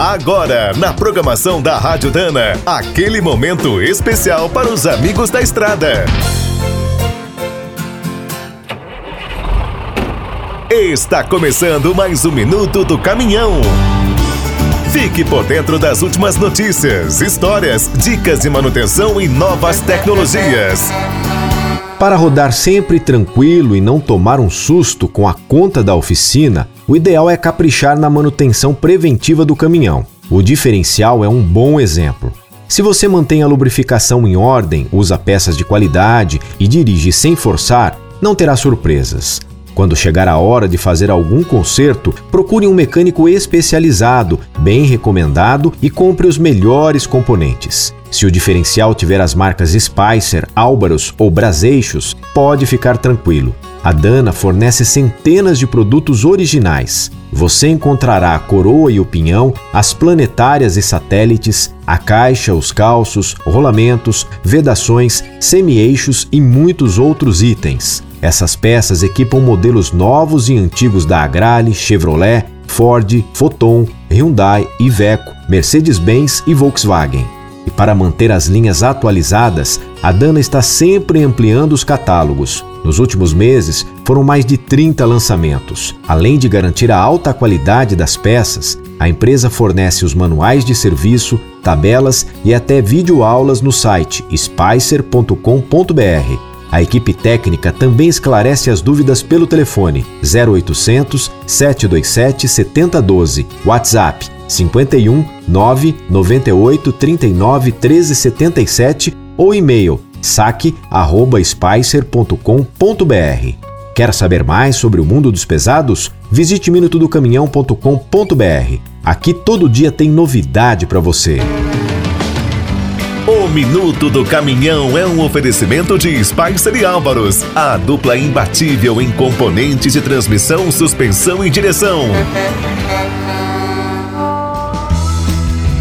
Agora, na programação da Rádio Dana, aquele momento especial para os amigos da estrada. Está começando mais um minuto do caminhão. Fique por dentro das últimas notícias, histórias, dicas de manutenção e novas tecnologias. Para rodar sempre tranquilo e não tomar um susto com a conta da oficina, o ideal é caprichar na manutenção preventiva do caminhão. O diferencial é um bom exemplo. Se você mantém a lubrificação em ordem, usa peças de qualidade e dirige sem forçar, não terá surpresas. Quando chegar a hora de fazer algum conserto, procure um mecânico especializado, bem recomendado e compre os melhores componentes. Se o diferencial tiver as marcas Spicer, Álvaros ou Braseixos, pode ficar tranquilo. A Dana fornece centenas de produtos originais. Você encontrará a coroa e o pinhão, as planetárias e satélites, a caixa, os calços, rolamentos, vedações, semi-eixos e muitos outros itens. Essas peças equipam modelos novos e antigos da Agrale, Chevrolet, Ford, Foton, Hyundai, Iveco, Mercedes-Benz e Volkswagen. E para manter as linhas atualizadas, a Dana está sempre ampliando os catálogos. Nos últimos meses, foram mais de 30 lançamentos. Além de garantir a alta qualidade das peças, a empresa fornece os manuais de serviço, tabelas e até videoaulas no site spicer.com.br. A equipe técnica também esclarece as dúvidas pelo telefone 0800 727 7012, WhatsApp 51 998 39 1377 ou e-mail saque@spicer.com.br. Quer saber mais sobre o mundo dos pesados? Visite minutodocaminhão.com.br. Aqui todo dia tem novidade para você. O Minuto do Caminhão é um oferecimento de Spicer e Álvaros, a dupla imbatível em componentes de transmissão, suspensão e direção.